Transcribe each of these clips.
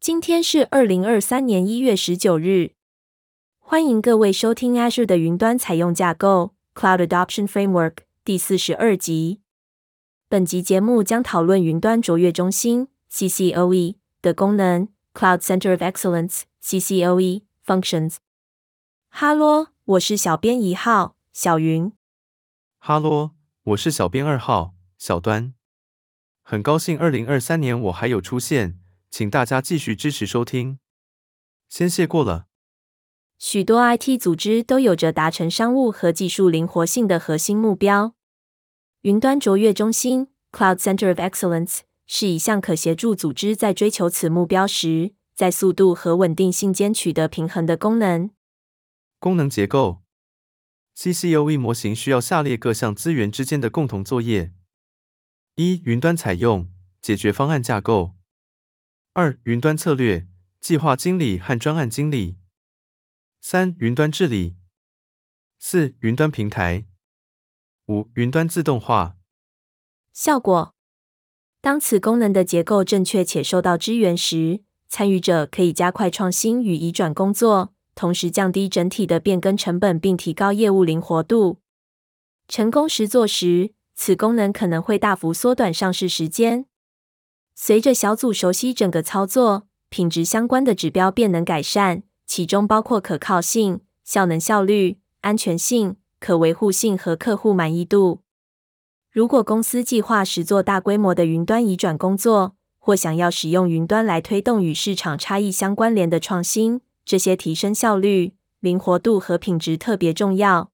今天是二零二三年一月十九日，欢迎各位收听 Azure 的云端采用架构 Cloud Adoption Framework 第四十二集。本集节目将讨论云端卓越中心 CCOE 的功能 Cloud Center of Excellence CCOE Functions。哈喽，我是小编一号小云。哈喽，我是小编二号小端。很高兴二零二三年我还有出现。请大家继续支持收听，先谢过了。许多 IT 组织都有着达成商务和技术灵活性的核心目标。云端卓越中心 （Cloud Center of Excellence） 是一项可协助组织在追求此目标时，在速度和稳定性间取得平衡的功能。功能结构：CCOE 模型需要下列各项资源之间的共同作业：一、云端采用解决方案架构。二、云端策略、计划经理和专案经理；三、云端治理；四、云端平台；五、云端自动化。效果：当此功能的结构正确且受到支援时，参与者可以加快创新与移转工作，同时降低整体的变更成本，并提高业务灵活度。成功实作时，此功能可能会大幅缩短上市时间。随着小组熟悉整个操作，品质相关的指标便能改善，其中包括可靠性、效能效率、安全性、可维护性和客户满意度。如果公司计划实做大规模的云端移转工作，或想要使用云端来推动与市场差异相关联的创新，这些提升效率、灵活度和品质特别重要。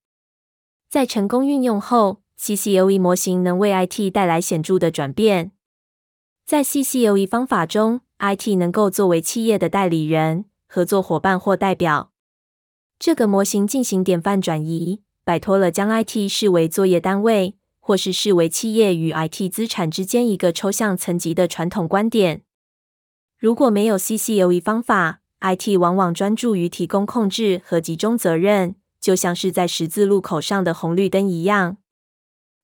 在成功运用后，CCOE 模型能为 IT 带来显著的转变。在 CCOE 方法中，IT 能够作为企业的代理人、合作伙伴或代表。这个模型进行典范转移，摆脱了将 IT 视为作业单位，或是视为企业与 IT 资产之间一个抽象层级的传统观点。如果没有 CCOE 方法，IT 往往专注于提供控制和集中责任，就像是在十字路口上的红绿灯一样。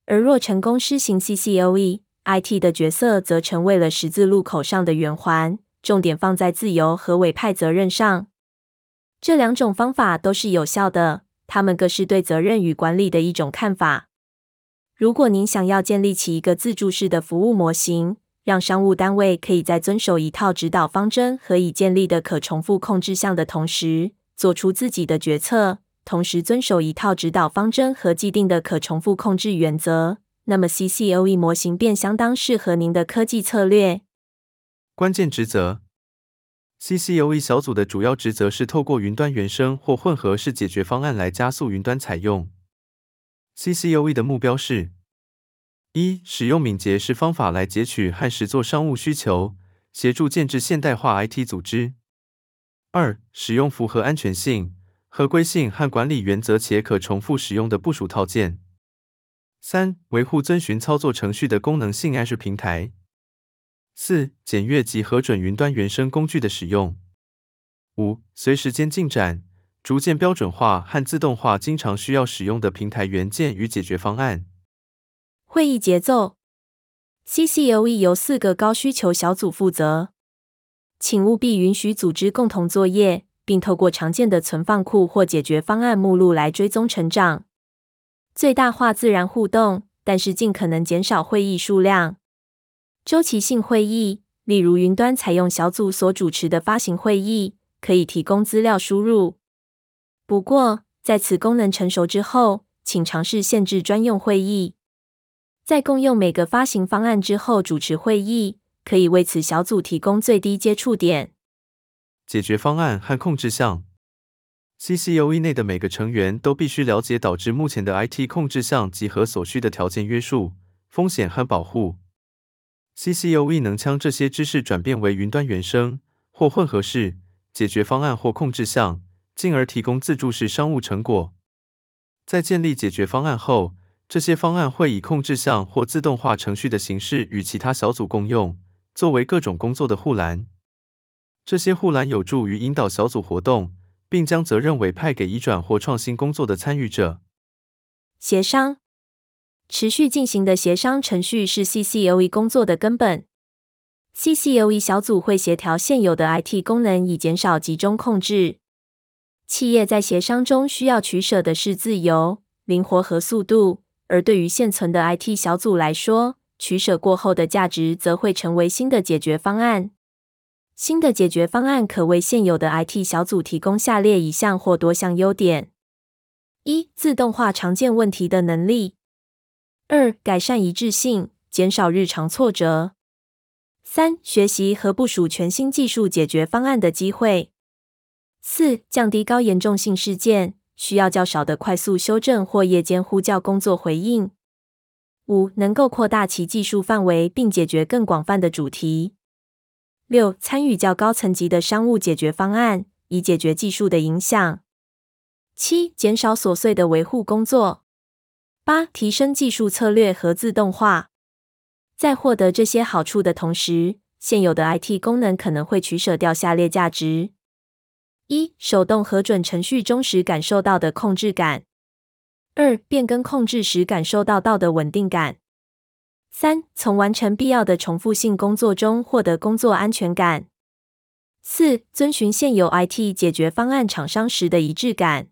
而若成功施行 CCOE，IT 的角色则成为了十字路口上的圆环，重点放在自由和委派责任上。这两种方法都是有效的，他们各是对责任与管理的一种看法。如果您想要建立起一个自助式的服务模型，让商务单位可以在遵守一套指导方针和已建立的可重复控制项的同时，做出自己的决策，同时遵守一套指导方针和既定的可重复控制原则。那么，CCOE 模型便相当适合您的科技策略。关键职责：CCOE 小组的主要职责是透过云端原生或混合式解决方案来加速云端采用。CCOE 的目标是：一、使用敏捷式方法来截取和实作商务需求，协助建置现代化 IT 组织；二、使用符合安全性、合规性和管理原则且可重复使用的部署套件。三、维护遵循操作程序的功能性 Azure 平台。四、检阅及核准云端原生工具的使用。五、随时间进展，逐渐标准化和自动化经常需要使用的平台元件与解决方案。会议节奏：CCOE 由四个高需求小组负责，请务必允许组织共同作业，并透过常见的存放库或解决方案目录来追踪成长。最大化自然互动，但是尽可能减少会议数量。周期性会议，例如云端采用小组所主持的发行会议，可以提供资料输入。不过，在此功能成熟之后，请尝试限制专用会议。在共用每个发行方案之后主持会议，可以为此小组提供最低接触点。解决方案和控制项。CCOE 内的每个成员都必须了解导致目前的 IT 控制项集合所需的条件约束、风险和保护。CCOE 能将这些知识转变为云端原生或混合式解决方案或控制项，进而提供自助式商务成果。在建立解决方案后，这些方案会以控制项或自动化程序的形式与其他小组共用，作为各种工作的护栏。这些护栏有助于引导小组活动。并将责任委派给移转或创新工作的参与者。协商，持续进行的协商程序是 CCOE 工作的根本。CCOE 小组会协调现有的 IT 功能，以减少集中控制。企业在协商中需要取舍的是自由、灵活和速度，而对于现存的 IT 小组来说，取舍过后的价值则会成为新的解决方案。新的解决方案可为现有的 IT 小组提供下列一项或多项优点：一、自动化常见问题的能力；二、改善一致性，减少日常挫折。三、学习和部署全新技术解决方案的机会；四、降低高严重性事件，需要较少的快速修正或夜间呼叫工作回应；五、能够扩大其技术范围并解决更广泛的主题；六、参与较高层级的商务解决方案，以解决技术的影响；七、减少琐碎的维护工作；八、提升技术策略和自动化。在获得这些好处的同时，现有的 IT 功能可能会取舍掉下列价值：一、手动核准程序中时感受到的控制感；二、变更控制时感受到到的稳定感；三、从完成必要的重复性工作中获得工作安全感；四、遵循现有 IT 解决方案厂商时的一致感。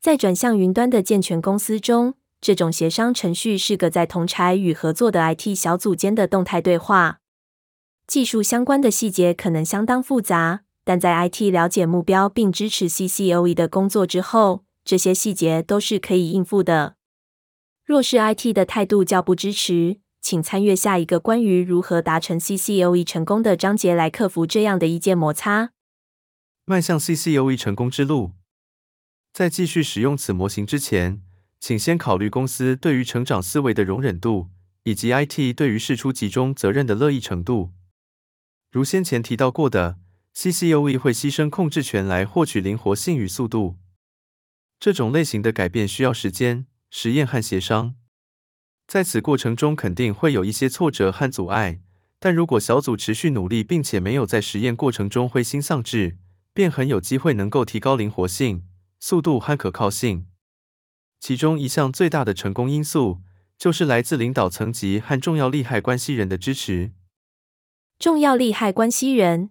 在转向云端的健全公司中，这种协商程序是个在同柴与合作的 IT 小组间的动态对话。技术相关的细节可能相当复杂，但在 IT 了解目标并支持 CCOE 的工作之后，这些细节都是可以应付的。若是 IT 的态度较不支持，请参阅下一个关于如何达成 CCOE 成功的章节来克服这样的意见摩擦。迈向 CCOE 成功之路，在继续使用此模型之前，请先考虑公司对于成长思维的容忍度，以及 IT 对于事出集中责任的乐意程度。如先前提到过的，CCOE 会牺牲控制权来获取灵活性与速度。这种类型的改变需要时间、实验和协商。在此过程中肯定会有一些挫折和阻碍，但如果小组持续努力，并且没有在实验过程中灰心丧志，便很有机会能够提高灵活性、速度和可靠性。其中一项最大的成功因素，就是来自领导层级和重要利害关系人的支持。重要利害关系人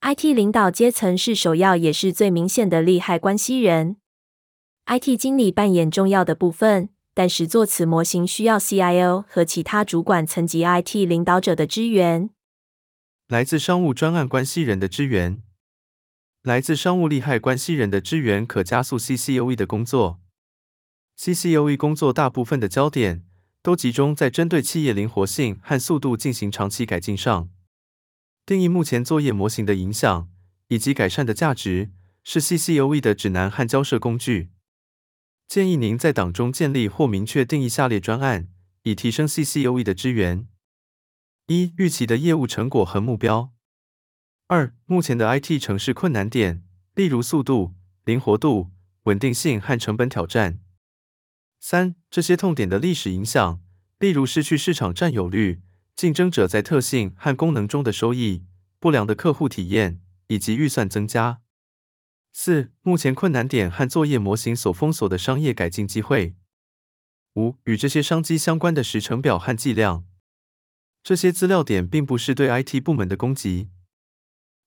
，IT 领导阶层是首要也是最明显的利害关系人。IT 经理扮演重要的部分，但实作此模型需要 CIO 和其他主管层级 IT 领导者的支援。来自商务专案关系人的支援，来自商务利害关系人的支援，可加速 CCOE 的工作。CCOE 工作大部分的焦点都集中在针对企业灵活性和速度进行长期改进上。定义目前作业模型的影响以及改善的价值是 CCOE 的指南和交涉工具。建议您在党中建立或明确定义下列专案，以提升 CCOE 的支援：一、预期的业务成果和目标；二、目前的 IT 城市困难点，例如速度、灵活度、稳定性和成本挑战。三、这些痛点的历史影响，例如失去市场占有率、竞争者在特性和功能中的收益、不良的客户体验以及预算增加。四、目前困难点和作业模型所封锁的商业改进机会。五、与这些商机相关的时程表和计量。这些资料点并不是对 IT 部门的攻击，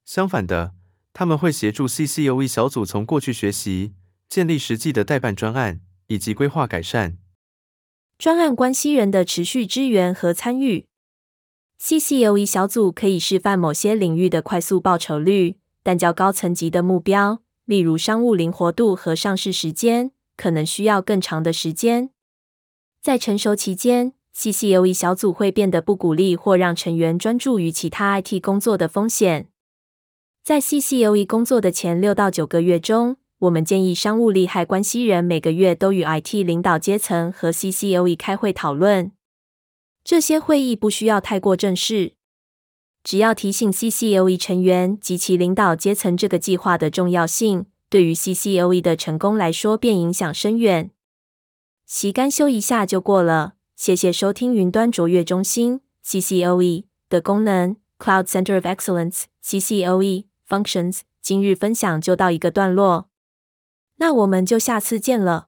相反的，他们会协助 CCOE 小组从过去学习，建立实际的代办专案。以及规划改善。专案关系人的持续支援和参与。CCOE 小组可以示范某些领域的快速报酬率，但较高层级的目标，例如商务灵活度和上市时间，可能需要更长的时间。在成熟期间，CCOE 小组会变得不鼓励或让成员专注于其他 IT 工作的风险。在 CCOE 工作的前六到九个月中，我们建议商务利害关系人每个月都与 IT 领导阶层和 CCOE 开会讨论。这些会议不需要太过正式，只要提醒 CCOE 成员及其领导阶层这个计划的重要性，对于 CCOE 的成功来说便影响深远。习干修一下就过了，谢谢收听云端卓越中心 CCOE 的功能 Cloud Center of Excellence CCOE Functions。今日分享就到一个段落。那我们就下次见了。